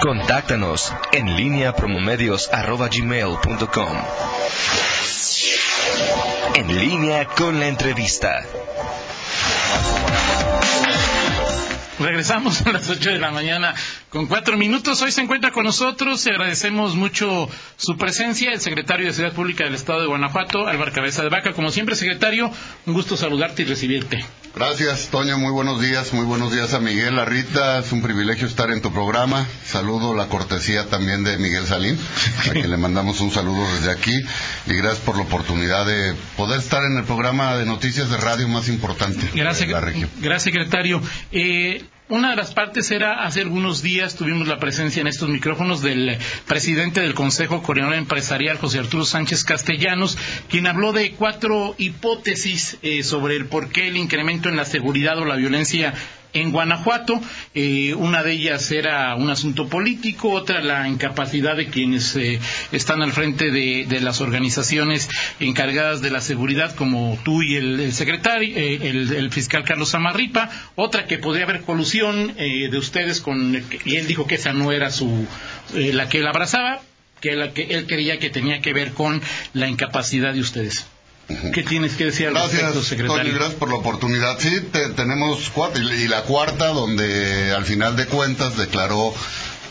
Contáctanos en línea promomedios.com. En línea con la entrevista. Regresamos a las 8 de la mañana con cuatro minutos. Hoy se encuentra con nosotros. y agradecemos mucho su presencia, el secretario de Seguridad Pública del Estado de Guanajuato, Álvaro Cabeza de Vaca. Como siempre, secretario, un gusto saludarte y recibirte. Gracias, Toño. Muy buenos días. Muy buenos días a Miguel, a Rita. Es un privilegio estar en tu programa. Saludo la cortesía también de Miguel Salín, a quien le mandamos un saludo desde aquí. Y gracias por la oportunidad de poder estar en el programa de noticias de radio más importante gracias, de la región. Gracias, secretario. Eh, una de las partes era, hace algunos días tuvimos la presencia en estos micrófonos del presidente del Consejo Coreano Empresarial, José Arturo Sánchez Castellanos, quien habló de cuatro hipótesis eh, sobre el por qué el incremento en la seguridad o la violencia en Guanajuato. Eh, una de ellas era un asunto político, otra la incapacidad de quienes eh, están al frente de, las organizaciones encargadas de la seguridad, como tú y el, secretario, eh, el, fiscal Carlos Amarripa, otra que podría haber colusión de ustedes con, y él dijo que esa no era su, la que él abrazaba, que, la, que él creía que tenía que ver con la incapacidad de ustedes. ¿Qué tienes que decir al respecto, secretario? gracias por la oportunidad. Sí, tenemos cuatro, y la cuarta, donde al final de cuentas declaró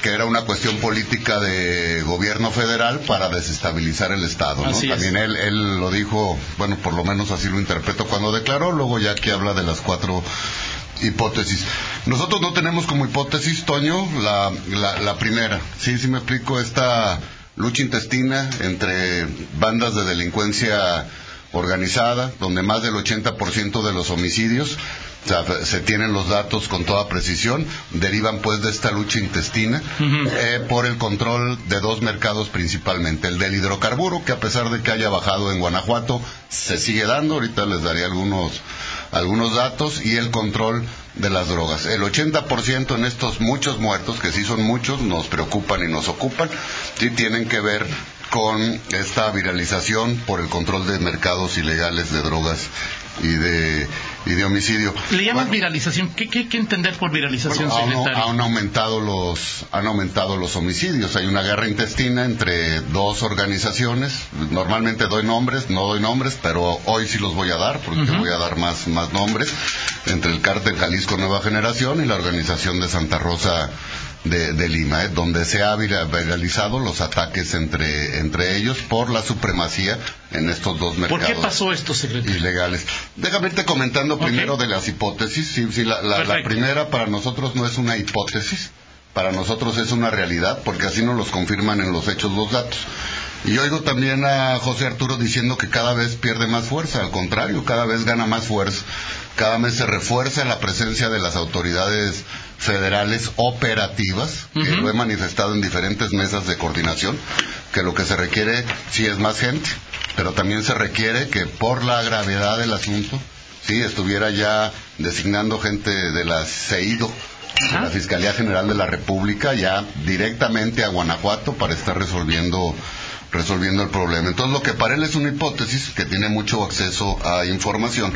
que era una cuestión política de gobierno federal para desestabilizar el Estado. ¿no? También él, él lo dijo, bueno, por lo menos así lo interpreto cuando declaró, luego ya que habla de las cuatro hipótesis. Nosotros no tenemos como hipótesis, Toño, la, la, la primera. Sí, sí me explico, esta lucha intestina entre bandas de delincuencia organizada, donde más del 80% de los homicidios se tienen los datos con toda precisión, derivan pues de esta lucha intestina eh, por el control de dos mercados principalmente, el del hidrocarburo, que a pesar de que haya bajado en Guanajuato, se sigue dando, ahorita les daré algunos, algunos datos, y el control de las drogas. El 80% en estos muchos muertos, que sí son muchos, nos preocupan y nos ocupan, sí tienen que ver con esta viralización por el control de mercados ilegales de drogas y de, y de homicidio. ¿Le llaman viralización? ¿Qué, ¿Qué, entender por viralización, han, aumentado los, han aumentado los homicidios. Hay una guerra intestina entre dos organizaciones. Normalmente doy nombres, no doy nombres, pero hoy sí los voy a dar, porque voy a dar más, más nombres. Entre el cártel Jalisco Nueva Generación y la organización de Santa Rosa de, Lima, ¿eh? donde se ha viralizado los ataques entre, entre ellos por la supremacía en estos dos mercados. ¿Por qué pasó esto, secretario? Ilegales. Déjame irte comentando primero de las hipótesis. Sí, la, la, primera para nosotros no es una hipótesis, para nosotros es una realidad, porque así nos los confirman en los hechos los datos. Y oigo también a José Arturo diciendo que cada vez pierde más fuerza, al contrario, cada vez gana más fuerza, cada vez se refuerza la presencia de las autoridades federales operativas, que lo he manifestado en diferentes mesas de coordinación, que lo que se requiere sí es más gente, pero también se requiere que por la gravedad del asunto, sí, estuviera ya designando gente de la CEIDO, de la Fiscalía General de la República, ya directamente a Guanajuato para estar resolviendo resolviendo el problema. Entonces, lo que para él es una hipótesis que tiene mucho acceso a información,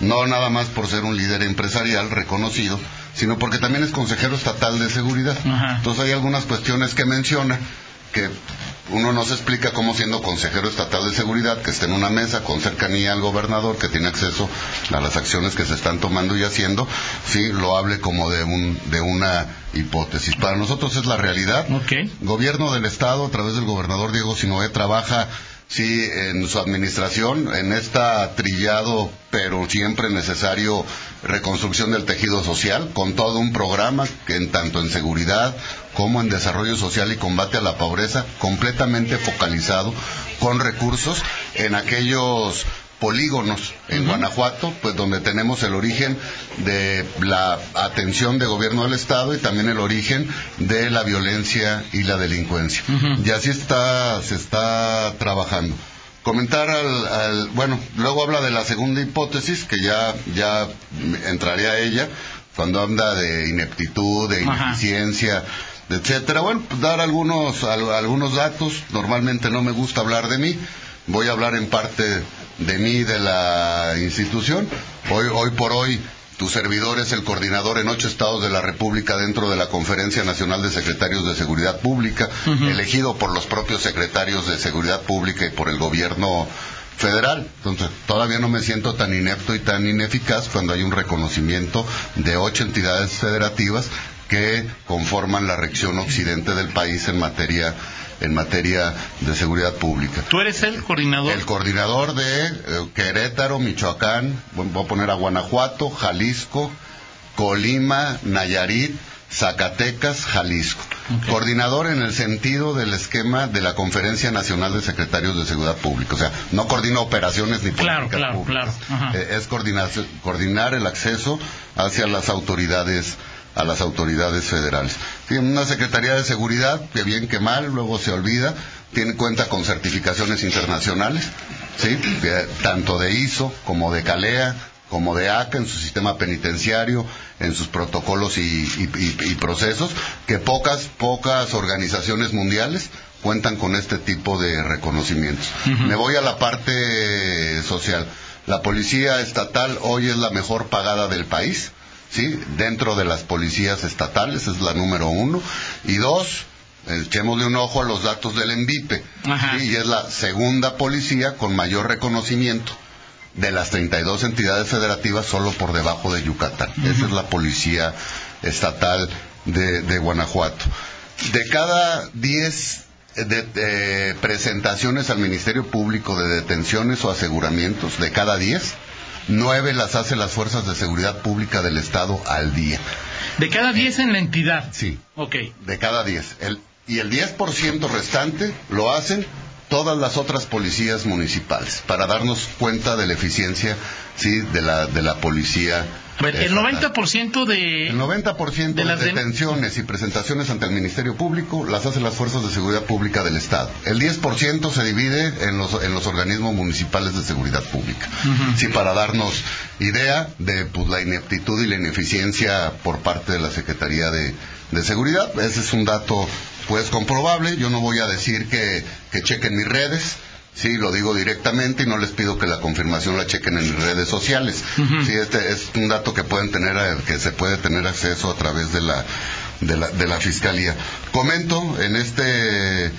no nada más por ser un líder empresarial reconocido, sino porque también es consejero estatal de seguridad. Entonces hay algunas cuestiones que menciona que uno no se explica cómo siendo consejero estatal de seguridad, que esté en una mesa con cercanía al gobernador, que tiene acceso a las acciones que se están tomando y haciendo, sí, lo hable como de, un, de una hipótesis. Para nosotros es la realidad. Gobierno del Estado, a través del gobernador Diego Sinoé, trabaja sí, en su administración, en esta trillado, pero siempre necesario reconstrucción del tejido social, con todo un programa que en tanto en seguridad como en desarrollo social y combate a la pobreza, completamente focalizado, con recursos en aquellos polígonos en Guanajuato, pues donde tenemos el origen de la atención de gobierno del Estado y también el origen de la violencia y la delincuencia. Y así está, se está trabajando. Comentar al, bueno, luego habla de la segunda hipótesis, que ya, ya entraré a ella, cuando habla de ineptitud, de ineficiencia, etcétera. Bueno, pues dar algunos, algunos datos. Normalmente no me gusta hablar de mí. Voy a hablar en parte de mí, de la institución. Hoy, hoy por hoy Tu servidor es el coordinador en ocho estados de la República dentro de la Conferencia Nacional de Secretarios de Seguridad Pública, elegido por los propios secretarios de Seguridad Pública y por el gobierno federal. Entonces, todavía no me siento tan inepto y tan ineficaz cuando hay un reconocimiento de ocho entidades federativas que conforman la región occidente del país en materia en materia de seguridad pública. ¿Tú eres el coordinador? El coordinador de eh, Querétaro, Michoacán, voy a poner a Guanajuato, Jalisco, Colima, Nayarit, Zacatecas, Jalisco. Coordinador en el sentido del esquema de la Conferencia Nacional de Secretarios de Seguridad Pública. O sea, no coordina operaciones ni claro, claro, Claro, eh, es coordinar el acceso hacia las autoridades a las autoridades federales. Tiene una Secretaría de Seguridad, que bien que mal, luego se olvida, tiene cuenta con certificaciones internacionales, ¿sí? tanto de ISO como de CALEA, como de ACA en su sistema penitenciario, en sus protocolos y, procesos, que pocas, pocas organizaciones mundiales cuentan con este tipo de reconocimientos. Me voy a la parte social. La policía estatal hoy es la mejor pagada del país ¿sí? Dentro de las policías estatales, es la número uno. Y dos, echémosle un ojo a los datos del ENVIPE, y es la segunda policía con mayor reconocimiento de las 32 entidades federativas solo por debajo de Yucatán. Esa es la policía estatal de, Guanajuato. De cada 10 de, presentaciones al Ministerio Público de detenciones o aseguramientos, de cada 10, nueve las hace las fuerzas de seguridad pública del Estado al día. ¿De cada diez en la entidad? Sí. Ok. De cada diez. El, y el 10% restante lo hacen todas las otras policías municipales para darnos cuenta de la eficiencia sí de la de la policía el 90% de... El 90% de, las detenciones y presentaciones ante el Ministerio Público las hacen las fuerzas de seguridad pública del Estado. El 10% se divide en los, en los organismos municipales de seguridad pública. Sí, para darnos idea de pues, la ineptitud y la ineficiencia por parte de la Secretaría de, de Seguridad. Ese es un dato pues comprobable. Yo no voy a decir que, que chequen mis redes Sí, lo digo directamente y no les pido que la confirmación la chequen en redes sociales. Sí, este es un dato que pueden tener, eh, que se puede tener acceso a través de la, de la, de la fiscalía. Comento en este,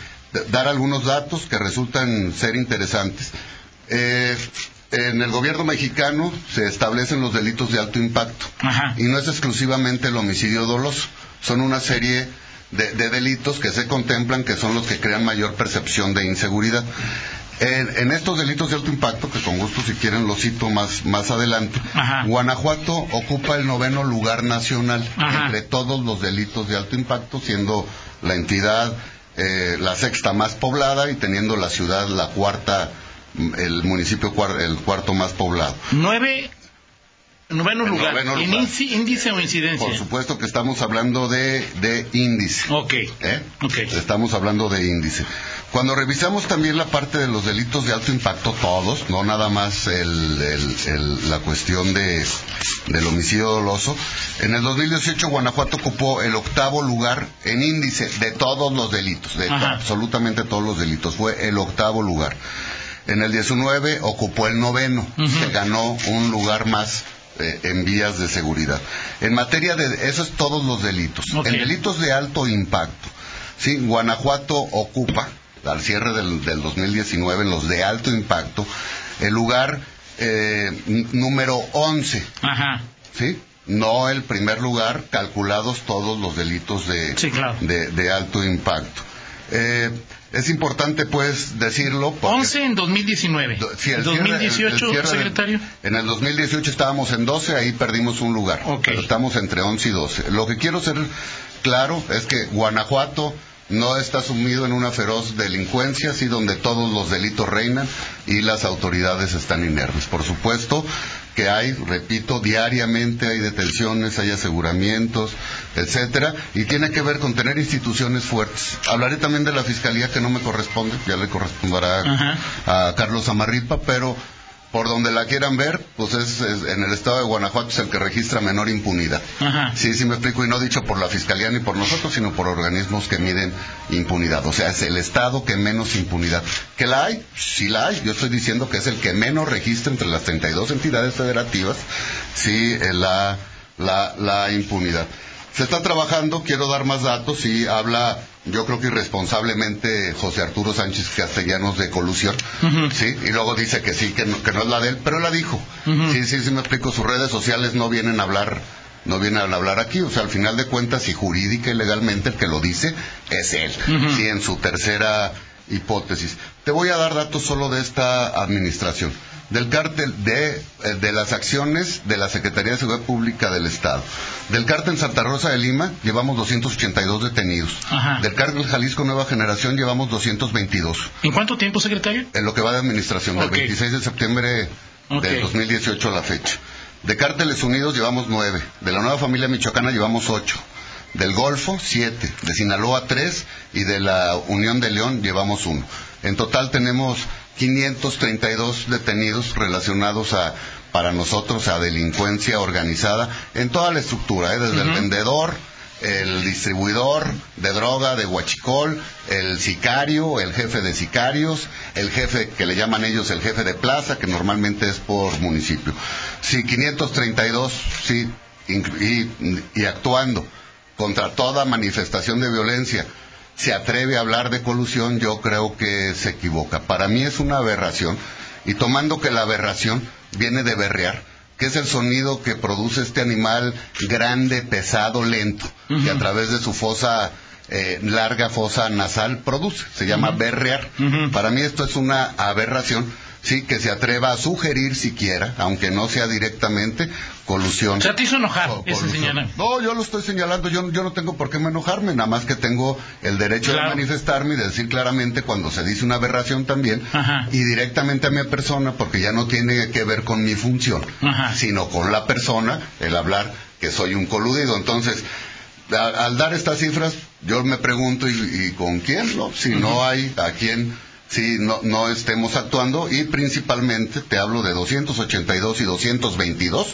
dar algunos datos que resultan ser interesantes. Eh, en el gobierno mexicano se establecen los delitos de alto impacto y no es exclusivamente el homicidio doloso, son una serie de, de, delitos que se contemplan que son los que crean mayor percepción de inseguridad. En, estos delitos de alto impacto, que con gusto si quieren los cito más, más adelante, Guanajuato ocupa el noveno lugar nacional entre todos los delitos de alto impacto, siendo la entidad eh, la sexta más poblada y teniendo la ciudad la cuarta, el municipio el cuarto más poblado. Nueve Noveno lugar. ¿Índice o incidencia? Por supuesto que estamos hablando de, de índice. Ok. ¿Eh? Estamos hablando de índice. Cuando revisamos también la parte de los delitos de alto impacto, todos, no nada más la cuestión de, del homicidio doloso, en el 2018 Guanajuato ocupó el octavo lugar en índice de todos los delitos, de absolutamente todos los delitos, fue el octavo lugar. En el 19 ocupó el noveno, se ganó un lugar más eh, en vías de seguridad. En materia de, eso es todos los delitos. En delitos de alto impacto, sí, Guanajuato ocupa, al cierre del, del 2019, en los de alto impacto, el lugar eh, número 11. Ajá. ¿Sí? No el primer lugar, calculados todos los delitos de, de, de alto impacto. Eh, es importante, pues, decirlo. 11 en 2019. Sí, el 2018, secretario. en el 2018 estábamos en 12, ahí perdimos un lugar. Pero estamos entre 11 y 12. Lo que quiero ser claro es que Guanajuato no está sumido en una feroz delincuencia, así donde todos los delitos reinan y las autoridades están inermes. Por supuesto, que hay, repito, diariamente hay detenciones, hay aseguramientos, etcétera, y tiene que ver con tener instituciones fuertes. Hablaré también de la fiscalía que no me corresponde, ya le corresponderá a Carlos Amarripa, pero por donde la quieran ver, pues es, en el estado de Guanajuato es el que registra menor impunidad. Sí, sí me explico, y no dicho por la Fiscalía ni por nosotros, sino por organismos que miden impunidad. O sea, es el estado que menos impunidad. ¿Que la hay? Sí la hay. Yo estoy diciendo que es el que menos registra entre las 32 entidades federativas, sí, eh, la, la, la impunidad. Se está trabajando, quiero dar más datos, y habla yo creo que irresponsablemente José Arturo Sánchez Castellanos de colusión, ¿sí? Y luego dice que sí, que no, que no es la de él, pero él la dijo. Sí, sí, sí me explico, sus redes sociales no vienen a hablar no vienen a hablar aquí, o sea, al final de cuentas, y jurídica y legalmente el que lo dice es él, sí, en su tercera hipótesis. Te voy a dar datos solo de esta administración del cártel de, eh, de, las acciones de la Secretaría de Seguridad Pública del Estado. Del cártel Santa Rosa de Lima llevamos 282 detenidos. Del cártel Jalisco Nueva Generación llevamos 222. ¿En cuánto tiempo, secretario? En lo que va de administración, del 26 de septiembre del 2018 a la fecha. De Cárteles Unidos llevamos nueve. De la Nueva Familia Michoacana llevamos ocho. Del Golfo, siete. De Sinaloa, tres. Y de la Unión de León llevamos uno. En total tenemos 532 detenidos relacionados a, para nosotros, a delincuencia organizada en toda la estructura, ¿eh? desde el vendedor, el distribuidor de droga de Huachicol, el sicario, el jefe de sicarios, el jefe que le llaman ellos el jefe de plaza, que normalmente es por municipio. Sí, 532, sí, y actuando contra toda manifestación de violencia se atreve a hablar de colusión, yo creo que se equivoca. Para mí es una aberración, y tomando que la aberración viene de berrear, que es el sonido que produce este animal grande, pesado, lento, que a través de su fosa eh, larga fosa nasal produce, se llama berrear. Para mí esto es una aberración sí, que se atreva a sugerir siquiera, aunque no sea directamente, colusión. ¿Se te hizo enojar ese No, yo lo estoy señalando, yo, yo no tengo por qué enojarme, nada más que tengo el derecho de manifestarme y de decir claramente cuando se dice una aberración también, y directamente a mi persona, porque ya no tiene que ver con mi función, sino con la persona, el hablar que soy un coludido. Entonces, al dar estas cifras, yo me pregunto, ¿y, con quién? No? Si no hay a quién si no, no estemos actuando y principalmente te hablo de 282 y 222,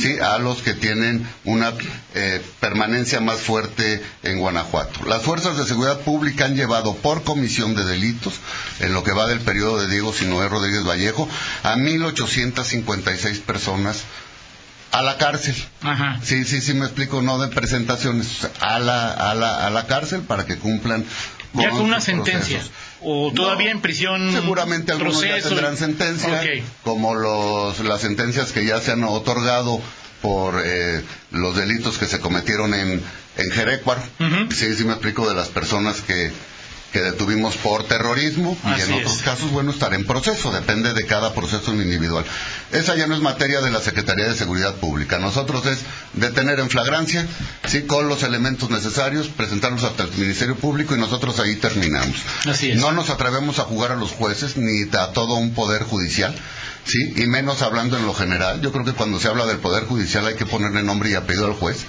¿sí? a los que tienen una eh, permanencia más fuerte en Guanajuato. Las fuerzas de seguridad pública han llevado por comisión de delitos, en lo que va del periodo de Diego Sinoé Rodríguez Vallejo, a 1.856 personas a la cárcel. Sí, sí, sí, me explico, no de presentaciones, a la, a la, a la cárcel para que cumplan ya con una sentencia. ¿O todavía en prisión? Seguramente algunos ya tendrán sentencia, como los, las sentencias que ya se han otorgado por eh, los delitos que se cometieron en, en Jerecuaro. Sí, sí me explico de las personas que que detuvimos por terrorismo y en otros casos, bueno, estar en proceso, depende de cada proceso individual. Esa ya no es materia de la Secretaría de Seguridad Pública. Nosotros es detener en flagrancia, sí, con los elementos necesarios, presentarlos hasta el Ministerio Público y nosotros ahí terminamos. No nos atrevemos a jugar a los jueces ni a todo un poder judicial. Sí, y menos hablando en lo general. Yo creo que cuando se habla del Poder Judicial hay que ponerle nombre y apellido al juez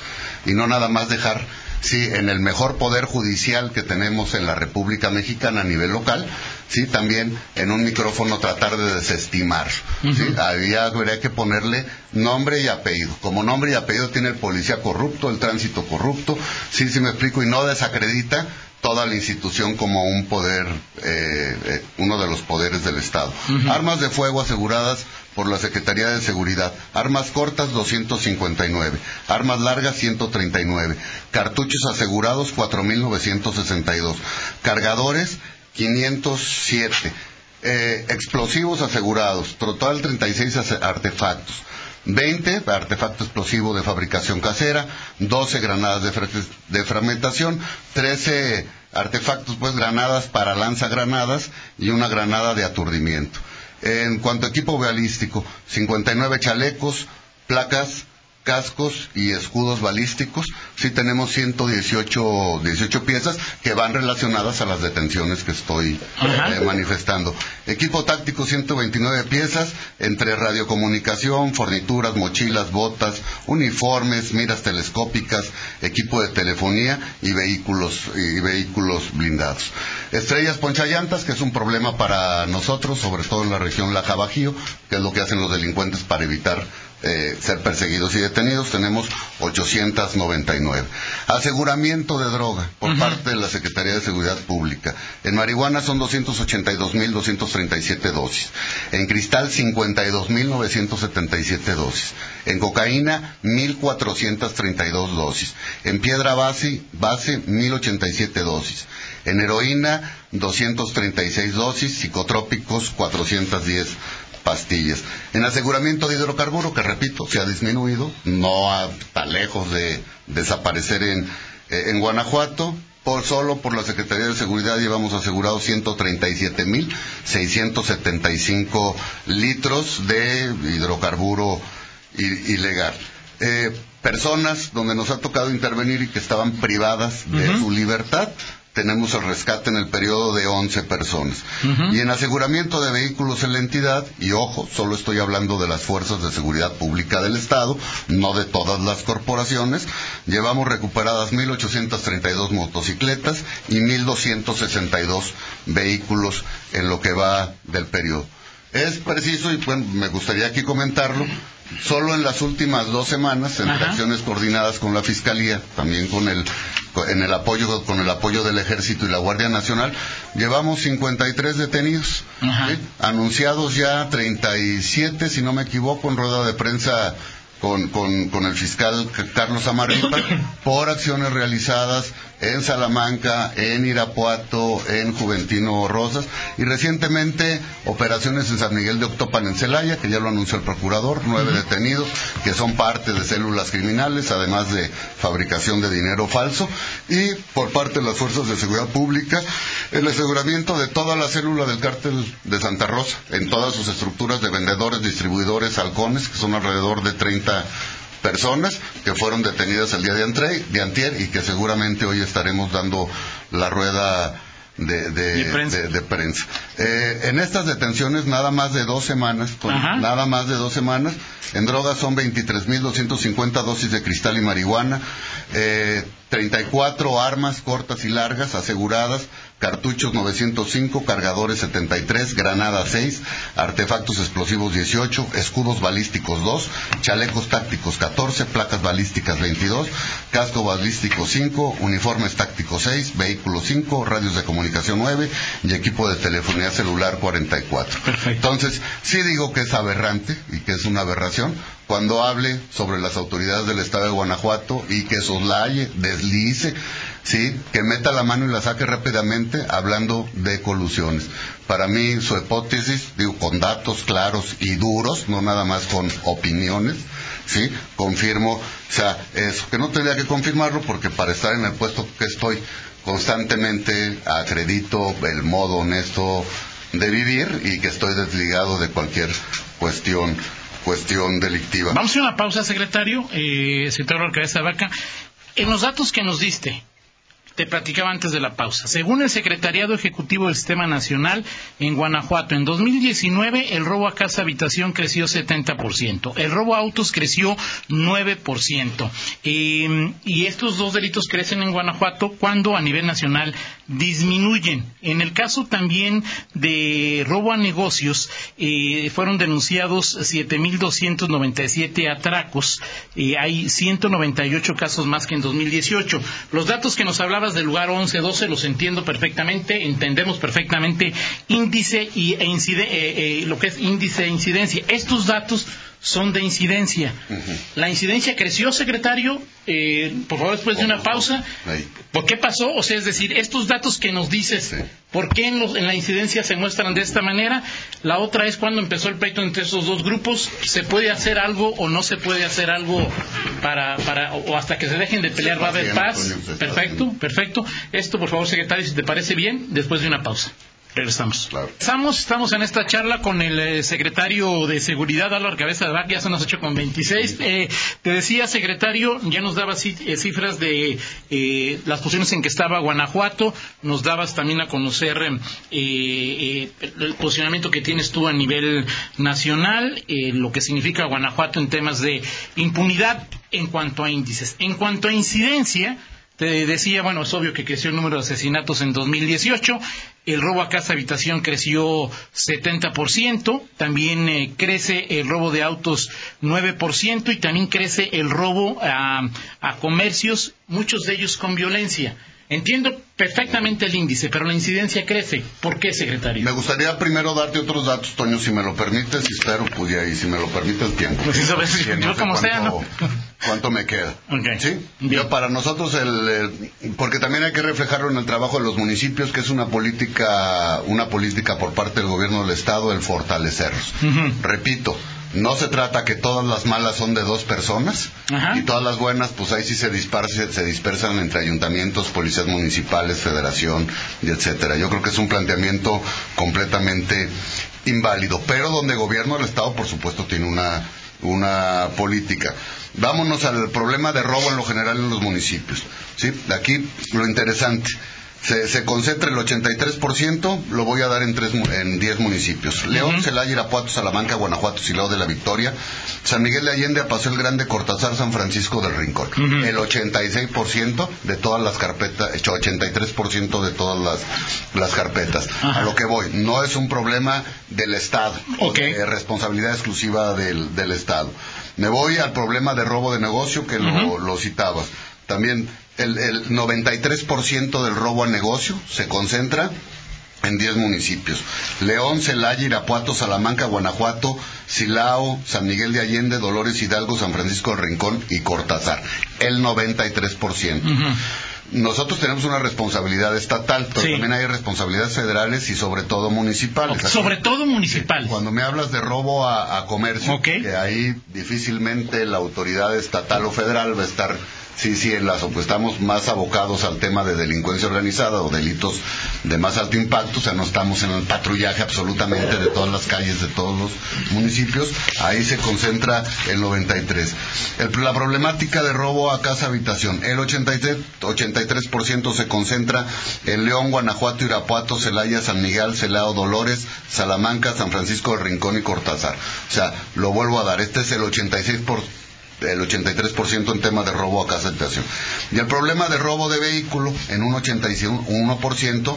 y no nada más dejar sí, en el mejor poder judicial que tenemos en la República Mexicana a nivel local, sí, también en un micrófono tratar de desestimar. ¿sí? Había, habría que ponerle nombre y apellido. Como nombre y apellido tiene el policía corrupto, el tránsito corrupto, sí, sí me explico, y no desacredita toda la institución como un poder, eh, eh, uno de los poderes del Estado. Armas de fuego aseguradas por la Secretaría de Seguridad. Armas cortas 259, armas largas 139, cartuchos asegurados 4.962, cargadores 507, eh, explosivos asegurados, total 36 artefactos. 20 artefacto explosivo de fabricación casera, 12 granadas de, de fragmentación, 13 artefactos, pues granadas para lanzagranadas y una granada de aturdimiento. En cuanto a equipo balístico, 59 chalecos, placas cascos y escudos balísticos. Sí tenemos 118 18 piezas que van relacionadas a las detenciones que estoy eh, manifestando. Equipo táctico 129 piezas entre radiocomunicación, fornituras, mochilas, botas, uniformes, miras telescópicas, equipo de telefonía y vehículos y vehículos blindados. Estrellas ponchallantas, que es un problema para nosotros, sobre todo en la región Laja Bajío, que es lo que hacen los delincuentes para evitar eh, ser perseguidos y detenidos, tenemos 899. Aseguramiento de droga por parte de la Secretaría de Seguridad Pública. En marihuana son 282.237 dosis. En cristal, 52.977 dosis. En cocaína, 1.432 dosis. En piedra base, base 1.087 dosis. En heroína, 236 dosis. Psicotrópicos, 410 pastillas. En aseguramiento de hidrocarburo, que repito, se ha disminuido, no está lejos de desaparecer en, eh, en Guanajuato, por solo por la Secretaría de Seguridad llevamos asegurados 137.675 litros de hidrocarburo ilegal. Eh, personas donde nos ha tocado intervenir y que estaban privadas de su libertad, tenemos el rescate en el periodo de 11 personas. Y en aseguramiento de vehículos en la entidad, y ojo, solo estoy hablando de las fuerzas de seguridad pública del Estado, no de todas las corporaciones, llevamos recuperadas 1.832 motocicletas y 1.262 vehículos en lo que va del periodo. Es preciso, y bueno, me gustaría aquí comentarlo, solo en las últimas dos semanas, en acciones coordinadas con la Fiscalía, también con el en el apoyo con el apoyo del Ejército y la Guardia Nacional, llevamos 53 detenidos, anunciados ya 37, si no me equivoco, en rueda de prensa con, con, con el fiscal Carlos Amarripa por acciones realizadas en Salamanca, en Irapuato, en Juventino Rosas y recientemente operaciones en San Miguel de Octopan en Celaya, que ya lo anunció el procurador, nueve detenidos que son parte de células criminales, además de fabricación de dinero falso. Y por parte de las fuerzas de seguridad pública el aseguramiento de toda la célula del cártel de Santa Rosa en todas sus estructuras de vendedores, distribuidores, halcones, que son alrededor de 30 personas que fueron detenidas el día de, de antier y que seguramente hoy estaremos dando la rueda de, de, prensa. Eh, en estas detenciones, nada más de dos semanas, nada más de dos semanas, en drogas son 23.250 dosis de cristal y marihuana, eh, 34 armas cortas y largas aseguradas, cartuchos 905, cargadores 73, granadas 6, artefactos explosivos 18, escudos balísticos 2, chalecos tácticos 14, placas balísticas 22, casco balístico 5, uniformes tácticos 6, vehículos 5, radios de comunicación 9 y equipo de telefonía celular 44. Entonces, sí digo que es aberrante y que es una aberración cuando hable sobre las autoridades del estado de Guanajuato y que soslaye, deslice, sí, que meta la mano y la saque rápidamente hablando de colusiones. Para mí su hipótesis, digo, con datos claros y duros, no nada más con opiniones, sí, confirmo, o sea, eso, que no tendría que confirmarlo porque para estar en el puesto que estoy constantemente acredito el modo honesto de vivir y que estoy desligado de cualquier cuestión cuestión delictiva. Vamos a una pausa, secretario, eh, secretario de Vaca. En los datos que nos diste, te platicaba antes de la pausa. Según el Secretariado Ejecutivo del Sistema Nacional, en Guanajuato, en 2019 el robo a casa habitación creció 70%, el robo a autos creció 9%. Eh, y estos dos delitos crecen en Guanajuato cuando a nivel nacional disminuyen. En el caso también de robo a negocios, eh, fueron denunciados 7.297 atracos. Eh, hay 198 casos más que en 2018. Los datos que nos hablabas del lugar 11, 12 los entiendo perfectamente, entendemos perfectamente índice y, e eh, eh, lo que es índice de incidencia. Estos datos son de incidencia. La incidencia creció, secretario, eh, por favor, después de una pausa. ¿Por qué pasó? O sea, es decir, estos datos que nos dices, ¿por qué en, la incidencia se muestran de esta manera? La otra es cuando empezó el pleito entre esos dos grupos, ¿se puede hacer algo o no se puede hacer algo para, para o hasta que se dejen de pelear va a haber paz? Perfecto, perfecto. Esto, por favor, secretario, si te parece bien, después de una pausa. Regresamos. Estamos, estamos en esta charla con el eh, secretario de Seguridad, Álvaro Cabeza de Vaca, ya son las 8 con 26. Eh, te decía, secretario, ya nos dabas eh, cifras de las posiciones en que estaba Guanajuato, nos dabas también a conocer el posicionamiento que tienes tú a nivel nacional, lo que significa Guanajuato en temas de impunidad en cuanto a índices. En cuanto a incidencia, te decía, bueno, es obvio que creció el número de asesinatos en 2018, el robo a casa habitación creció 70%, también eh, crece el robo de autos 9% y también crece el robo a comercios, muchos de ellos con violencia. Entiendo perfectamente el índice, pero la incidencia crece. ¿Por qué, secretario? Me gustaría primero darte otros datos, Toño, si me lo permites, y espero pudiera, y si me lo permite el tiempo. Pues eso yo como sea, ¿no? ¿Cuánto me queda? ¿Sí? para nosotros, el, porque también hay que reflejarlo en el trabajo de los municipios, que es una política, una política por parte del gobierno del Estado, el fortalecerlos. Repito, no se trata que todas las malas son de dos personas y todas las buenas, pues ahí sí se dispersan, se dispersan entre ayuntamientos, policías municipales, federación y etcétera. Yo creo que es un planteamiento completamente inválido, pero donde gobierno el Estado, por supuesto, tiene una, una política. Vámonos al problema de robo en lo general en los municipios. ¿sí? Aquí lo interesante se, concentra el 83%, lo voy a dar en, tres, en 10 municipios. León, Celaya, Irapuato, Salamanca, Guanajuato, Silao de la Victoria, San Miguel de Allende, Paseo el Grande, Cortázar, San Francisco del Rincón. El 86% de todas las carpetas, 83% de todas las, las carpetas. A lo que voy, no es un problema del Estado, o de responsabilidad exclusiva del, del Estado. Me voy al problema de robo de negocio que lo, lo citabas. También el, el 93% del robo a negocio se concentra en 10 municipios. León, Celaya, Irapuato, Salamanca, Guanajuato, Silao, San Miguel de Allende, Dolores Hidalgo, San Francisco del Rincón y Cortázar. El 93%. Nosotros tenemos una responsabilidad estatal, pero también hay responsabilidades federales y sobre todo municipales. sobre todo municipales. Cuando me hablas de robo a, comercio, que ahí difícilmente la autoridad estatal o federal va a estar Sí, sí, en las, pues estamos más abocados al tema de delincuencia organizada o delitos de más alto impacto, o sea, no estamos en el patrullaje absolutamente de todas las calles de todos los municipios, ahí se concentra el 93. la problemática de robo a casa habitación, el 83, 83% se concentra en León, Guanajuato, Irapuato, Celaya, San Miguel, Celao, Dolores, Salamanca, San Francisco del Rincón y Cortázar. O sea, lo vuelvo a dar, este es el 86% el 83% en tema de robo a casa habitación. Y el problema de robo de vehículo en un 81%,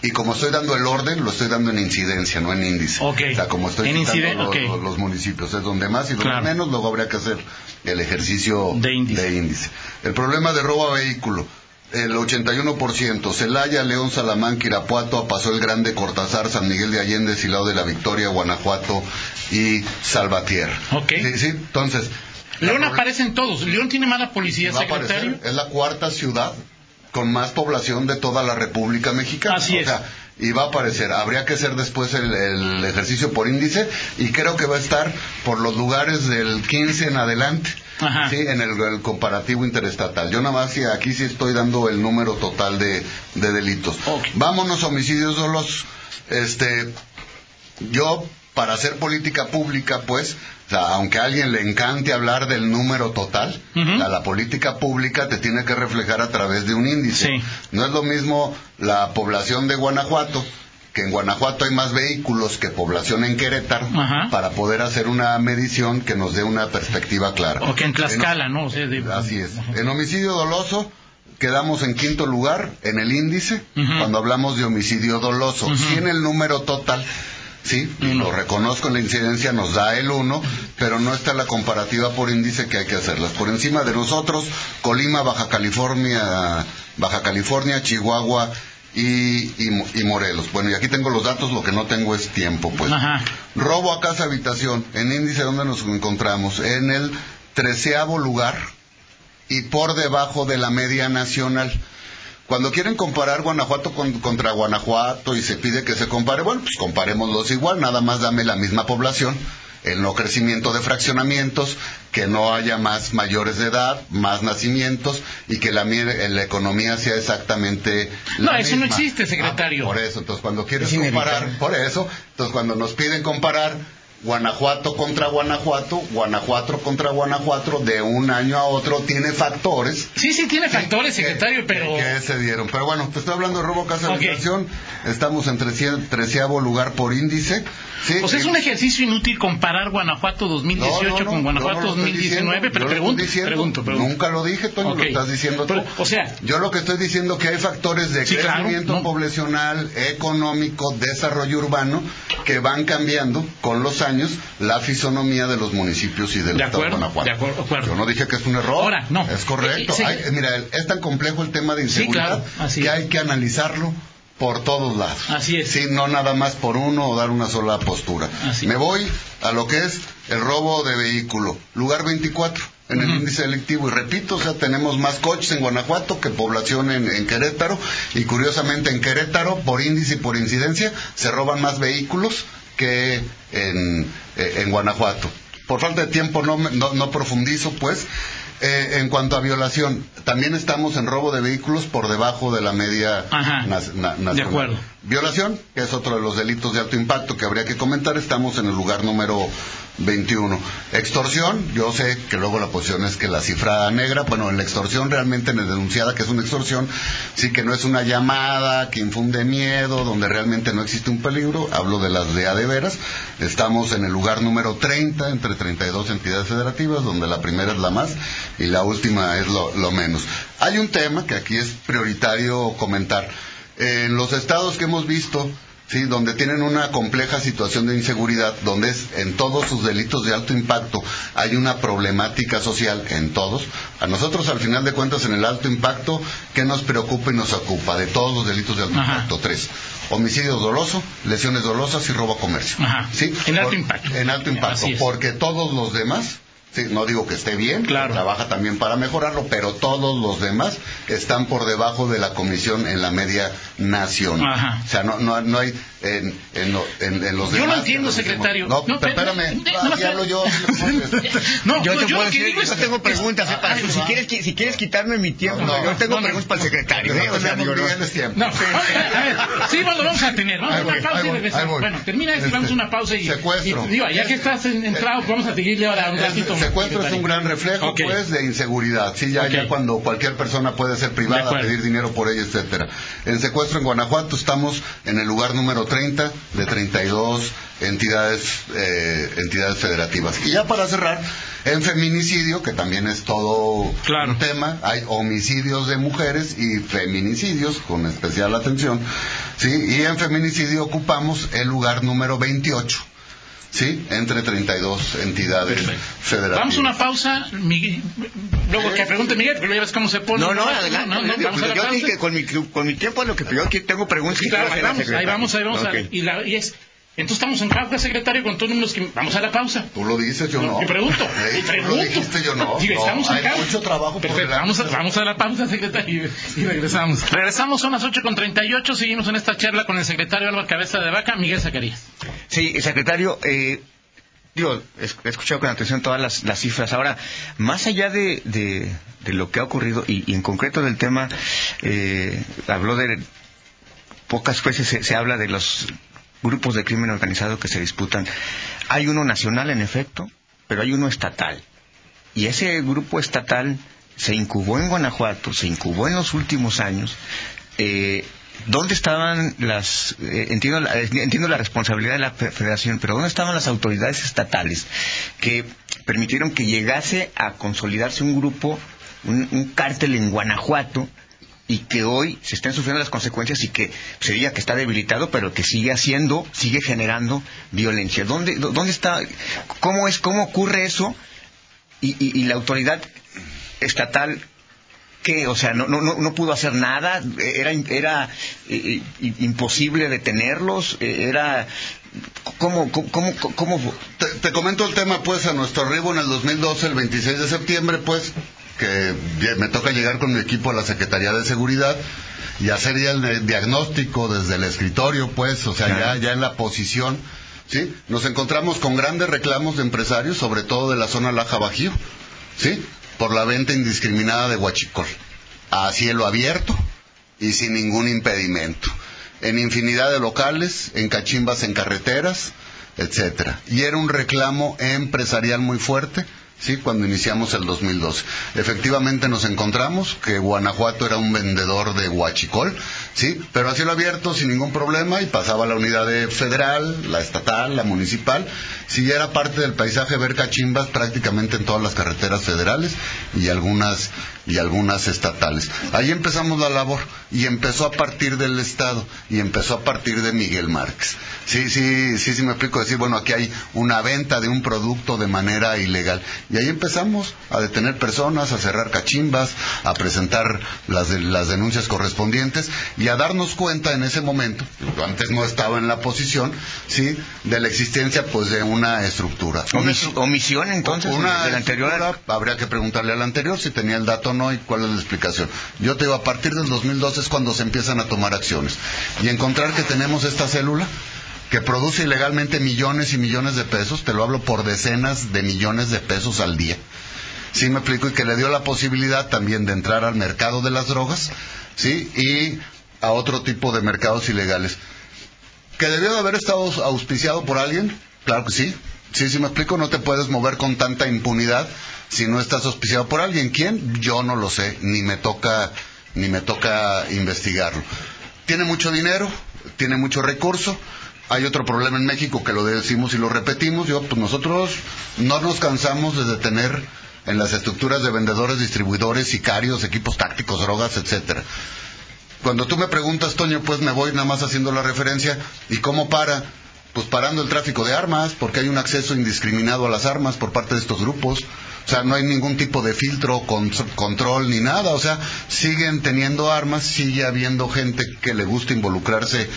y como estoy dando el orden, lo estoy dando en incidencia, no en índice. O sea, como estoy quitando los, municipios, es donde más y donde menos, luego habría que hacer el ejercicio de índice. El problema de robo a vehículo, el 81%, Celaya, León, Salamanca, Irapuato, Pasó el Grande, Cortázar, San Miguel de Allende, Silao de la Victoria, Guanajuato y Salvatierra. ¿Sí? ¿Sí? Entonces, León aparece en todos. León tiene mala policía, secretario. Es la cuarta ciudad con más población de toda la República Mexicana. Así es. y va a aparecer. Habría que hacer después el, ejercicio por índice y creo que va a estar por los lugares del 15 en adelante. Sí, en el, comparativo interestatal. Yo nada más aquí sí estoy dando el número total de, delitos. Vámonos a homicidios dolosos. Este, yo para hacer política pública, pues, o sea, aunque a alguien le encante hablar del número total, la, política pública te tiene que reflejar a través de un índice. No es lo mismo la población de Guanajuato, que en Guanajuato hay más vehículos que población en Querétaro, para poder hacer una medición que nos dé una perspectiva clara. O que en Tlaxcala, ¿no? Así es. En homicidio doloso, quedamos en quinto lugar en el índice cuando hablamos de homicidio doloso. Si en el número total sí, lo reconozco la incidencia, nos da el 1, pero no está la comparativa por índice que hay que hacerlas. Por encima de nosotros, Colima, Baja California, Baja California, Chihuahua y, y, Morelos. Bueno, y aquí tengo los datos, lo que no tengo es tiempo, pues. Robo a casa habitación, en índice donde nos encontramos, en el treceavo lugar y por debajo de la media nacional. Cuando quieren comparar Guanajuato contra Guanajuato y se pide que se compare, bueno, pues comparémoslos igual, nada más dame la misma población el no crecimiento de fraccionamientos, que no haya más mayores de edad, más nacimientos y que la, la economía sea exactamente la No, eso no existe, secretario. Ah, por eso, entonces cuando quieres comparar, por eso, entonces cuando nos piden comparar Guanajuato contra Guanajuato, Guanajuato contra Guanajuato, de un año a otro, tiene factores. Sí, sí, tiene factores, secretario, pero... Que, se dieron. Pero bueno, te estoy hablando de robo casa de estamos en treceavo lugar por índice. Sí, pues es un ejercicio inútil comparar Guanajuato 2018 con Guanajuato 2019, pero pregunto, pregunto, Nunca lo dije, Toño, lo estás diciendo tú. o sea... Yo lo que estoy diciendo que hay factores de crecimiento poblacional, económico, desarrollo urbano, que van cambiando con los años años la fisonomía de los municipios y del de Estado de Guanajuato. Yo no dije que es un error. Ahora, no. Es correcto. mira, es tan complejo el tema de inseguridad que hay que analizarlo por todos lados. Así es. Sí, no nada más por uno o dar una sola postura. Me voy a lo que es el robo de vehículo. Lugar 24 en el índice delictivo. Y repito, o sea, tenemos más coches en Guanajuato que población en, en, Querétaro. Y curiosamente en Querétaro, por índice y por incidencia, se roban más vehículos que en, eh, en Guanajuato. Por falta de tiempo no, no, profundizo, pues. Eh, en cuanto a violación, también estamos en robo de vehículos por debajo de la media nacional. De acuerdo. Violación, que es otro de los delitos de alto impacto que habría que comentar, estamos en el lugar número 21. Extorsión, yo sé que luego la posición es que la cifra negra, bueno, en la extorsión realmente en el denunciada que es una extorsión, sí que no es una llamada que infunde miedo, donde realmente no existe un peligro, hablo de las de a de veras, estamos en el lugar número 30 entre 32 entidades federativas, donde la primera es la más y la última es lo, lo menos. Hay un tema que aquí es prioritario comentar. En los estados que hemos visto, ¿sí? donde tienen una compleja situación de inseguridad, donde es, en todos sus delitos de alto impacto hay una problemática social en todos. A nosotros, al final de cuentas, en el alto impacto, ¿qué nos preocupa y nos ocupa de todos los delitos de alto impacto? Tres. Homicidio doloso, lesiones dolosas y robo a comercio. ¿Sí? En alto impacto. En alto impacto, porque todos los demás no digo que esté bien, trabaja también para mejorarlo, pero todos los demás están por debajo de la comisión en la media nacional. O sea, no, no, no hay en, en, en, los demás. Yo no entiendo, secretario. No, espérame, hablo yo. no, yo te puedo decir, yo tengo preguntas. para si, quieres, si quieres quitarme mi tiempo, yo tengo preguntas para el secretario. ¿eh? O sea, digo, no, a ver, sí, bueno, vamos a tener. Vamos a una pausa y regresamos. Bueno, termina esto, vamos a una pausa y. Secuestro. Digo, ya que estás entrado, vamos a seguirle ahora un ratito secuestro es un gran reflejo, pues, de inseguridad. Sí, ya, ya cuando cualquier persona puede ser privada, pedir dinero por ella, etcétera. En secuestro en Guanajuato estamos en el lugar número 30 de 32 entidades, eh, entidades federativas. Y ya para cerrar, en feminicidio, que también es todo un tema, hay homicidios de mujeres y feminicidios, con especial atención, ¿sí? Y en feminicidio ocupamos el lugar número 28 Sí, entre 32 entidades federativas. Vamos a una pausa. luego que pregunte Miguel, pero ya ves cómo se pone. No, no, adelante. No, no, vamos a la yo dije que con mi, con mi tiempo, lo que yo aquí tengo preguntas. Sí, claro, ahí vamos, ahí vamos, ahí vamos. A, y, la, y es entonces estamos en pausa, secretario, con todos los que... Vamos a la pausa. Tú lo dices, yo no. Te pregunto. te pregunto. Lo dijiste, yo no. estamos en hay mucho trabajo Perfecto. Vamos a, vamos a la pausa, secretario, y regresamos. Regresamos, son las 8.38, seguimos en esta charla con el secretario Álvaro Cabeza de Vaca, Miguel Zacarías. Sí, secretario, eh, digo, he escuchado con atención todas las, cifras. Ahora, más allá de, de, lo que ha ocurrido, y, en concreto del tema, eh, habló de, pocas veces se, habla de los grupos de crimen organizado que se disputan. Hay uno nacional, en efecto, pero hay uno estatal. Y ese grupo estatal se incubó en Guanajuato, se incubó en los últimos años. Eh, ¿Dónde estaban las, eh, entiendo, la, entiendo la responsabilidad de la federación, pero ¿dónde estaban las autoridades estatales que permitieron que llegase a consolidarse un grupo, un cártel en Guanajuato y que hoy se estén sufriendo las consecuencias y que se diga que está debilitado, pero que sigue haciendo, sigue generando violencia. ¿Dónde, dónde está, cómo es, cómo ocurre eso? Y, y, la autoridad estatal que, o sea, no, no, no pudo hacer nada, era, era eh, eh, imposible detenerlos, eh, era ¿Cómo, cómo, cómo, te, te, comento el tema, pues, a nuestro arribo en el 2012, el 26 de septiembre, pues, que me toca llegar con mi equipo a la Secretaría de Seguridad y hacer ya el diagnóstico desde el escritorio, pues, o sea, ya, ya en la posición ¿sí? Nos encontramos con grandes reclamos de empresarios, sobre todo de la zona Laja Bajío, ¿sí? Por la venta indiscriminada de huachicol, a cielo abierto y sin ningún impedimento, en infinidad de locales, en cachimbas en carreteras, etcétera. Y era un reclamo empresarial muy fuerte ¿sí? cuando iniciamos el 2012. Efectivamente nos encontramos que Guanajuato era un vendedor de huachicol, ¿sí? pero a cielo abierto sin ningún problema y pasaba la unidad federal, la estatal, la municipal. Sí, era parte del paisaje ver cachimbas prácticamente en todas las carreteras federales y algunas, y algunas estatales. Ahí empezamos la labor y empezó a partir del Estado y empezó a partir de Miguel Márquez. Sí, sí, sí, sí me explico decir, bueno, aquí hay una venta de un producto de manera ilegal. Y ahí empezamos a detener personas, a cerrar cachimbas, a presentar las, las denuncias correspondientes y a darnos cuenta en ese momento, antes no estaba en la posición, sí, de la existencia pues de una estructura. omisión entonces una del anterior. Habría que preguntarle al anterior si tenía el dato o no y cuál es la explicación. Yo te digo, a partir del 2012 es cuando se empiezan a tomar acciones. Y encontrar que tenemos esta célula que produce ilegalmente millones y millones de pesos, te lo hablo por decenas de millones de pesos al día. Sí, me explico, y que le dio la posibilidad también de entrar al mercado de las drogas, sí, y a otro tipo de mercados ilegales. ¿Que debió de haber estado auspiciado por alguien? Claro que sí. Sí, sí, me explico, no te puedes mover con tanta impunidad si no estás auspiciado por alguien. ¿Quién? Yo no lo sé, ni me toca, ni me toca investigarlo. Tiene mucho dinero, tiene mucho recurso, hay otro problema en México que lo decimos y lo repetimos. Pues nosotros no nos cansamos de detener en las estructuras de vendedores, distribuidores, sicarios, equipos tácticos, drogas, etcétera. Cuando tú me preguntas, Toño, pues me voy nada más haciendo la referencia. ¿Y cómo para? Pues parando el tráfico de armas, porque hay un acceso indiscriminado a las armas por parte de estos grupos. O sea, no hay ningún tipo de filtro, control ni nada. O sea, siguen teniendo armas, sigue habiendo gente que le gusta involucrarse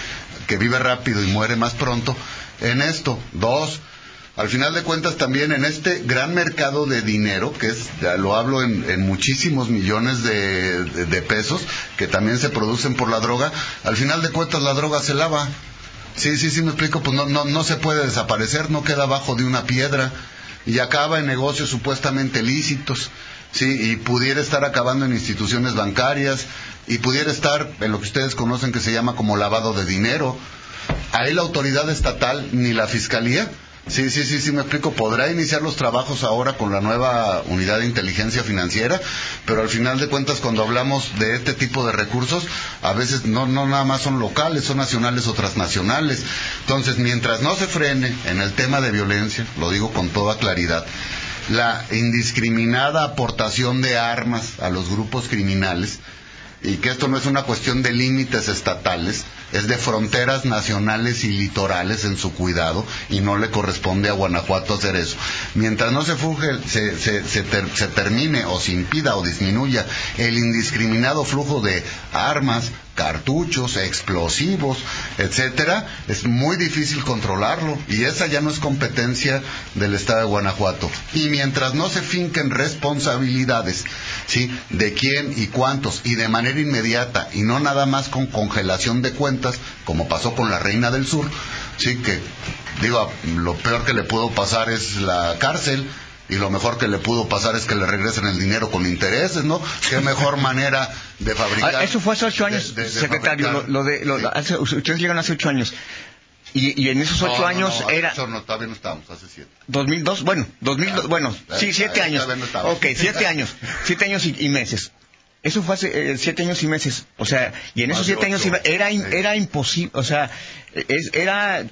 que vive rápido y muere más pronto, en esto. Dos, al final de cuentas también en este gran mercado de dinero, que es, ya lo hablo en, muchísimos millones de, pesos, que también se producen por la droga, al final de cuentas la droga se lava. Sí, sí, sí, me explico, pues no, no, no se puede desaparecer, no queda abajo de una piedra y acaba en negocios supuestamente lícitos. Sí, y pudiera estar acabando en instituciones bancarias, y pudiera estar en lo que ustedes conocen que se llama como lavado de dinero. Ahí la autoridad estatal ni la fiscalía Sí, sí, sí, sí, me explico. Podrá iniciar los trabajos ahora con la nueva unidad de inteligencia financiera, pero al final de cuentas, cuando hablamos de este tipo de recursos, a veces no, no nada más son locales, son nacionales o transnacionales. Entonces, mientras no se frene en el tema de violencia, lo digo con toda claridad, la indiscriminada aportación de armas a los grupos criminales, y que esto no es una cuestión de límites estatales, es de fronteras nacionales y litorales en su cuidado y no le corresponde a Guanajuato hacer eso. Mientras no se, fuge, se, se, se termine o se impida o disminuya el indiscriminado flujo de armas, cartuchos, explosivos, etcétera, es muy difícil controlarlo y esa ya no es competencia del Estado de Guanajuato. Y mientras no se finquen responsabilidades, ¿sí? de quién y cuántos y de manera inmediata y no nada más con congelación de cuentas, como pasó con la Reina del Sur, sí que digo, lo peor que le pudo pasar es la cárcel, y lo mejor que le pudo pasar es que le regresen el dinero con intereses, ¿no? Qué mejor manera de fabricar. Ah, eso fue hace ocho años, secretario. Lo, de, ustedes llegan hace ocho años. Y, en esos ocho años era. No, todavía no estábamos, hace siete. 2002, bueno, 2002, bueno, sí, siete años. ok, siete años, siete años y, meses. Eso fue hace eh, siete años y meses. O sea, y en esos siete años era, era imposible, o sea, es, era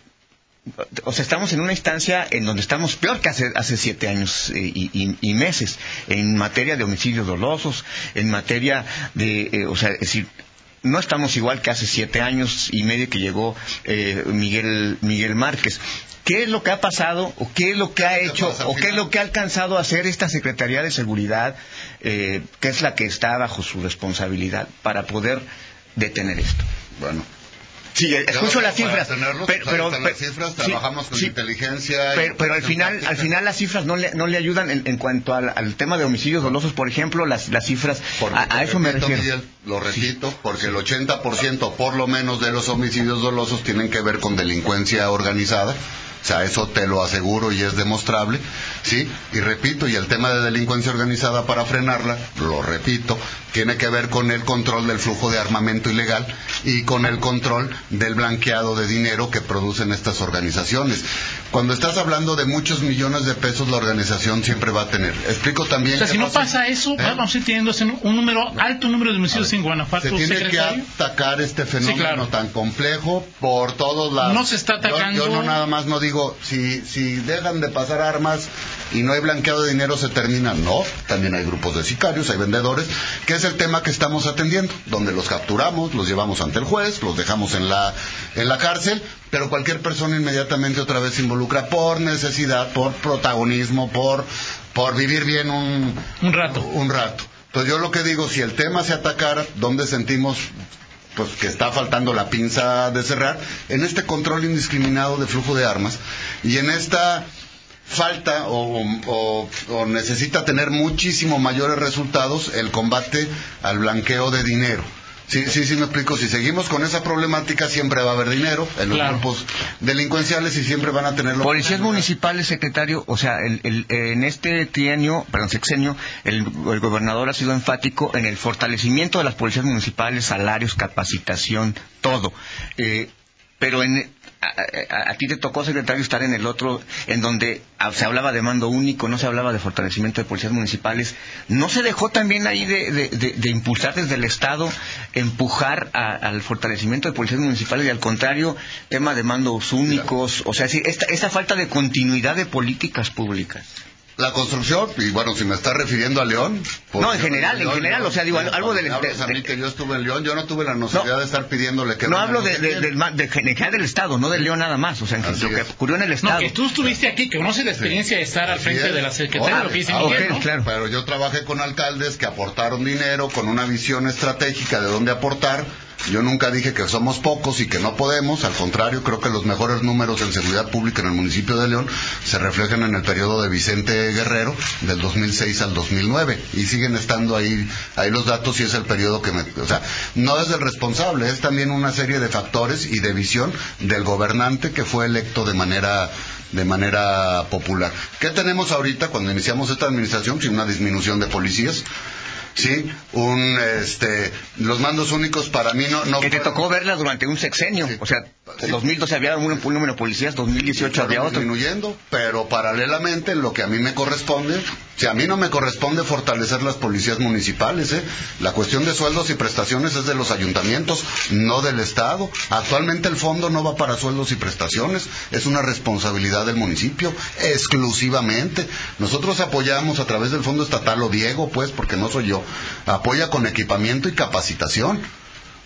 o sea, estamos en una instancia en donde estamos peor que hace, hace siete años eh, y, meses en materia de homicidios dolosos, en materia de, eh, o sea, es decir, no estamos igual que hace siete años y medio que llegó eh, Miguel, Miguel Márquez. ¿Qué es lo que ha pasado o qué es lo que ha hecho o qué es lo que ha alcanzado a hacer esta Secretaría de Seguridad, que es la que está bajo su responsabilidad para poder detener esto? Bueno, Sí, escucho las cifras. pero, las cifras, trabajamos con inteligencia. Pero, al final, al final las cifras no le, no le ayudan en, cuanto al, tema de homicidios dolosos, por ejemplo, las, las cifras. a, eso me refiero. lo repito, porque el 80% por lo menos de los homicidios dolosos tienen que ver con delincuencia organizada. O sea, eso te lo aseguro y es demostrable, ¿sí? Y repito, y el tema de delincuencia organizada para frenarla, lo repito, tiene que ver con el control del flujo de armamento ilegal y con el control del blanqueado de dinero que producen estas organizaciones. Cuando estás hablando de muchos millones de pesos, la organización siempre va a tener. Explico también. O sea, si no pasa eso, ¿Eh? vamos a ir teniendo un número, alto número de homicidios en Guanajuato. Se tiene que atacar este fenómeno tan complejo por todos lados. No se está atacando. Yo, no nada más no digo, si, si dejan de pasar armas y no hay blanqueado de dinero, se termina. No, también hay grupos de sicarios, hay vendedores, que es el tema que estamos atendiendo, donde los capturamos, los llevamos ante el juez, los dejamos en la, en la cárcel, pero cualquier persona inmediatamente otra vez se involucra por necesidad, por protagonismo, por, por vivir bien un, un rato. Un rato. Entonces yo lo que digo, si el tema se atacara, ¿dónde sentimos pues que está faltando la pinza de cerrar, en este control indiscriminado de flujo de armas y en esta falta o, necesita tener muchísimo mayores resultados el combate al blanqueo de dinero. Sí, sí, sí me explico. Si seguimos con esa problemática, siempre va a haber dinero en los grupos delincuenciales y siempre van a tener... Policías municipales, secretario, o sea, en este trienio, perdón, sexenio, el, gobernador ha sido enfático en el fortalecimiento de las policías municipales, salarios, capacitación, todo. Eh, pero en, a, ti te tocó, secretario, estar en el otro, en donde se hablaba de mando único, no se hablaba de fortalecimiento de policías municipales. ¿No se dejó también ahí de, impulsar desde el Estado, empujar al fortalecimiento de policías municipales y al contrario, tema de mandos únicos? O sea, esta, esta falta de continuidad de políticas públicas. La construcción, y bueno, si me está refiriendo a León. Pues no, en general, en general, o sea, digo, algo del. a mí que yo estuve en León, yo no tuve la necesidad de estar pidiéndole que. No hablo de, de, general del Estado, no de León nada más, o sea, lo que ocurrió en el Estado. No, que tú estuviste aquí, que conoces la experiencia de estar al frente de la Secretaría, lo que dice Miguel, claro. Pero yo trabajé con alcaldes que aportaron dinero, con una visión estratégica de dónde aportar yo nunca dije que somos pocos y que no podemos, al contrario, creo que los mejores números en seguridad pública en el municipio de León se reflejan en el periodo de Vicente Guerrero del 2006 al 2009 y siguen estando ahí ahí los datos y es el periodo que me, o sea, no es el responsable, es también una serie de factores y de visión del gobernante que fue electo de manera de manera popular. ¿Qué tenemos ahorita cuando iniciamos esta administración? Sin una disminución de policías sí, un, este, los mandos únicos para mí no, no que te tocó verla durante un sexenio, o sea, en 2012 había un, número de policías, 2018 había otro. Disminuyendo, pero paralelamente lo que a mí me corresponde, si a mí no me corresponde fortalecer las policías municipales, ¿eh? la cuestión de sueldos y prestaciones es de los ayuntamientos, no del Estado. Actualmente el fondo no va para sueldos y prestaciones, es una responsabilidad del municipio, exclusivamente. Nosotros apoyamos a través del Fondo Estatal o Diego, pues, porque no soy yo, apoya con equipamiento y capacitación.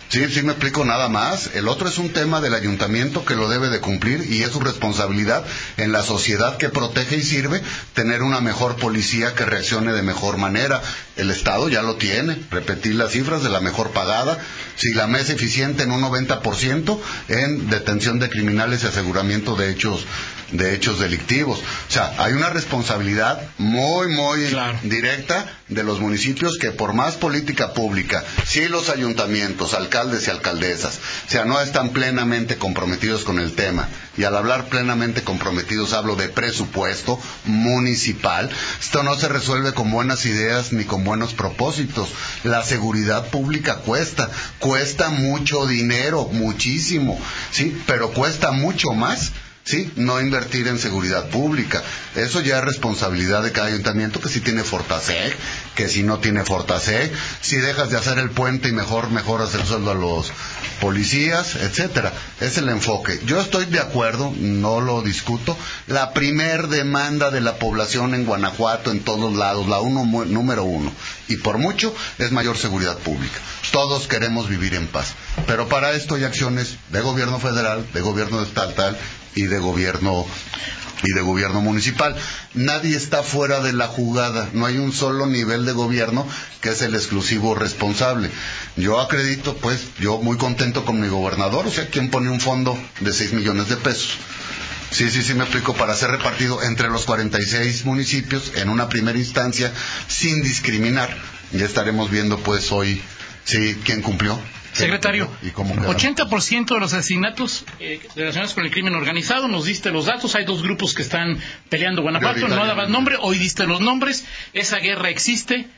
Sí, sí me explico nada más. El otro es un tema del ayuntamiento que lo debe de cumplir y es su responsabilidad en la sociedad que protege y sirve tener una mejor policía que reaccione de mejor manera. El Estado ya lo tiene, repetir las cifras de la mejor pagada, si la mesa eficiente en un 90% en detención de criminales y aseguramiento de hechos de hechos delictivos. O sea, hay una responsabilidad muy, muy directa de los municipios que por más política pública, si los ayuntamientos, alcaldes y alcaldesas, o sea, no están plenamente comprometidos con el tema, y al hablar plenamente comprometidos hablo de presupuesto municipal, esto no se resuelve con buenas ideas ni con buenos propósitos. La seguridad pública cuesta, cuesta mucho dinero, muchísimo, sí, pero cuesta mucho más ¿sí? No invertir en seguridad pública. Eso ya es responsabilidad de cada ayuntamiento que si tiene Fortaseg, que si no tiene Fortaseg, si dejas de hacer el puente y mejor mejoras el sueldo a los policías, etcétera. Es el enfoque. Yo estoy de acuerdo, no lo discuto. La primer demanda de la población en Guanajuato, en todos lados, la uno, número uno, y por mucho, es mayor seguridad pública. Todos queremos vivir en paz. Pero para esto hay acciones de gobierno federal, de gobierno estatal y de gobierno y de gobierno municipal. Nadie está fuera de la jugada, no hay un solo nivel de gobierno que es el exclusivo responsable. Yo acredito, pues, yo muy contento con mi gobernador, o sea, quien pone un fondo de 6 millones de pesos. Sí, sí, sí, me explico, para ser repartido entre los 46 municipios en una primera instancia, sin discriminar. Ya estaremos viendo, pues, hoy, sí, quién cumplió Secretario, ¿Y cómo 80% de los asesinatos eh, relacionados con el crimen organizado, nos diste los datos, hay dos grupos que están peleando Guanajuato, no dabas nombre, hoy diste los nombres, esa guerra existe.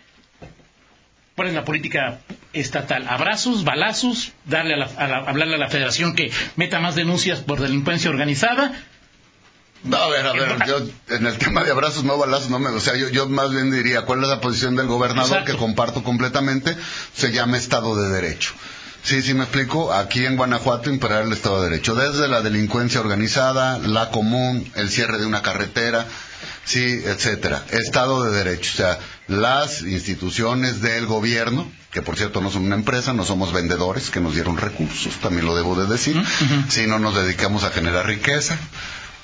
¿Cuál es la política estatal? ¿Abrazos, balazos, darle a la, hablarle a la federación que meta más denuncias por delincuencia organizada? No, a ver, a ver, yo en el tema de abrazos, no balazos, no me, o sea, yo, yo más bien diría, ¿cuál es la posición del gobernador que comparto completamente? Se llama Estado de Derecho. Sí, sí me explico. Aquí en Guanajuato imperar el Estado de Derecho. Desde la delincuencia organizada, la común, el cierre de una carretera, sí, etcétera. Estado de Derecho. O sea, las instituciones del gobierno, que por cierto no son una empresa, no somos vendedores, que nos dieron recursos, también lo debo de decir. Si no nos dedicamos a generar riqueza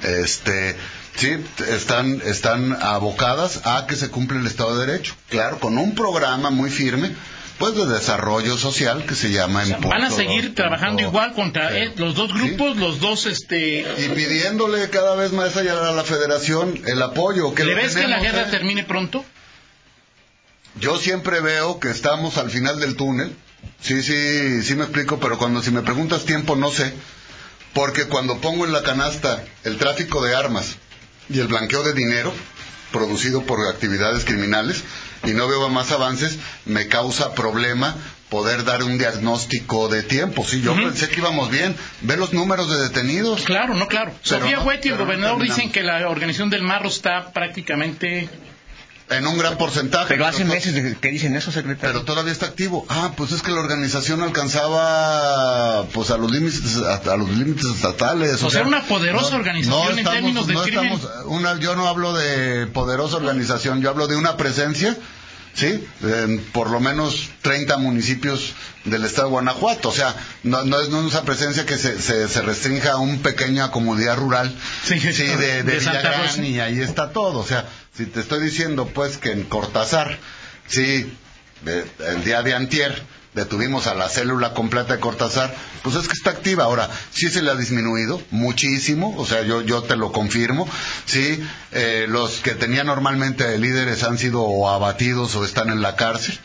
este, sí, están, están abocadas a que se cumpla el Estado de Derecho. Claro, con un programa muy firme, pues de desarrollo social que se llama o Van a seguir trabajando igual contra eh, los dos grupos, los dos este y pidiéndole cada vez más allá a la Federación el apoyo que ¿Le ves que la guerra termine pronto? Yo siempre veo que estamos al final del túnel. Sí, sí, sí me explico, pero cuando si me preguntas tiempo no sé. Porque cuando pongo en la canasta el tráfico de armas y el blanqueo de dinero producido por actividades criminales y no veo más avances, me causa problema poder dar un diagnóstico de tiempo. Sí, yo pensé que íbamos bien. Ve los números de detenidos. Claro, no, claro. Sofía Huete y el gobernador dicen que la organización del Marro está prácticamente en un gran porcentaje. Pero hace meses que dicen eso, secretario. Pero todavía está activo. Ah, pues es que la organización alcanzaba pues a los límites a, los límites estatales. O, sea, una poderosa organización en términos de crimen. una, yo no hablo de poderosa organización, yo hablo de una presencia ¿sí? En por lo menos 30 municipios del estado de Guanajuato. O sea, no, no es esa presencia que se, se, restrinja a una pequeña comunidad rural sí, de, de, y ahí está todo. O sea, si te estoy diciendo pues que en Cortázar, sí, el día de antier, detuvimos a la célula completa de Cortázar, pues es que está activa. Ahora, sí se le ha disminuido muchísimo, o sea, yo, yo te lo confirmo, sí, eh, los que tenían normalmente líderes han sido o abatidos o están en la cárcel.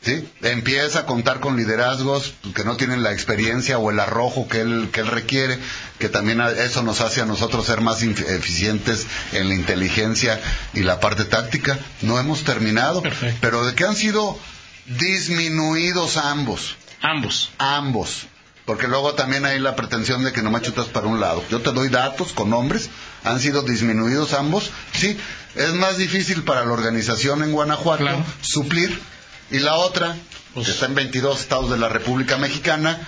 ¿Sí? Empieza a contar con liderazgos que no tienen la experiencia o el arrojo que él, que él requiere, que también eso nos hace a nosotros ser más eficientes en la inteligencia y la parte táctica. No hemos terminado, pero de que han sido disminuidos ambos. Ambos. Ambos. Porque luego también hay la pretensión de que no me chutas para un lado. Yo te doy datos con nombres, han sido disminuidos ambos. Sí, es más difícil para la organización en Guanajuato suplir. Y la otra, pues que está en 22 estados de la República Mexicana,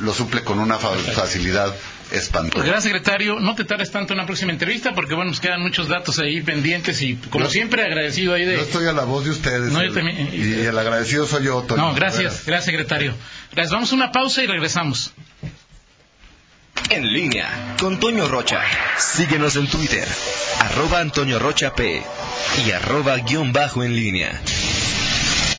lo suple con una facilidad espantoso. Pues, secretario, no te tardes tanto en la próxima entrevista porque, bueno, nos quedan muchos datos ahí pendientes y, como siempre, agradecido ahí de... Yo estoy a la voz de ustedes. y el agradecido soy yo, Toño. No, gracias, gracias, secretario. Les Vamos a una pausa y regresamos. En línea con Toño Rocha. Síguenos en Twitter, arroba Antonio Rocha P y arroba guion bajo en línea.